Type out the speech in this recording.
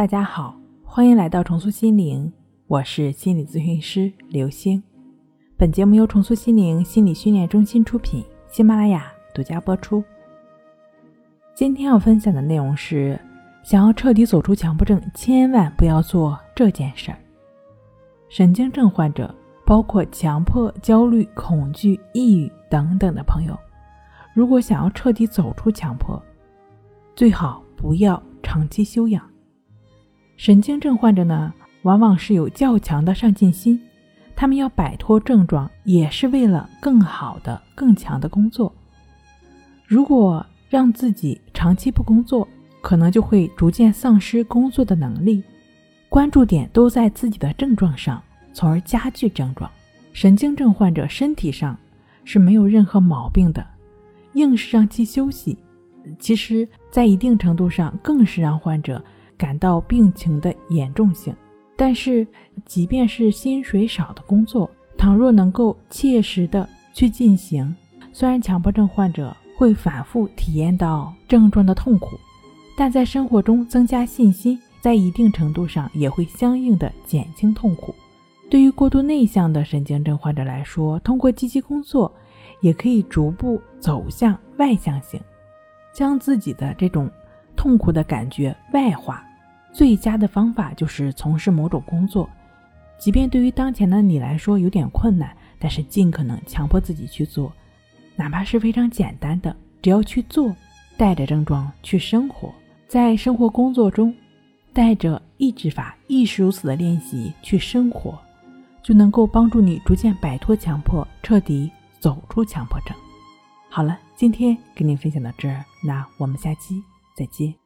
大家好，欢迎来到重塑心灵，我是心理咨询师刘星。本节目由重塑心灵心理训练中心出品，喜马拉雅独家播出。今天要分享的内容是：想要彻底走出强迫症，千万不要做这件事儿。神经症患者，包括强迫、焦虑、恐惧、抑郁等等的朋友，如果想要彻底走出强迫，最好不要长期休养。神经症患者呢，往往是有较强的上进心，他们要摆脱症状，也是为了更好的、更强的工作。如果让自己长期不工作，可能就会逐渐丧失工作的能力，关注点都在自己的症状上，从而加剧症状。神经症患者身体上是没有任何毛病的，硬是让其休息，其实在一定程度上更是让患者。感到病情的严重性，但是即便是薪水少的工作，倘若能够切实的去进行，虽然强迫症患者会反复体验到症状的痛苦，但在生活中增加信心，在一定程度上也会相应的减轻痛苦。对于过度内向的神经症患者来说，通过积极工作，也可以逐步走向外向性，将自己的这种痛苦的感觉外化。最佳的方法就是从事某种工作，即便对于当前的你来说有点困难，但是尽可能强迫自己去做，哪怕是非常简单的，只要去做，带着症状去生活，在生活工作中，带着抑制法亦是如此的练习去生活，就能够帮助你逐渐摆脱强迫，彻底走出强迫症。好了，今天跟您分享到这儿，那我们下期再见。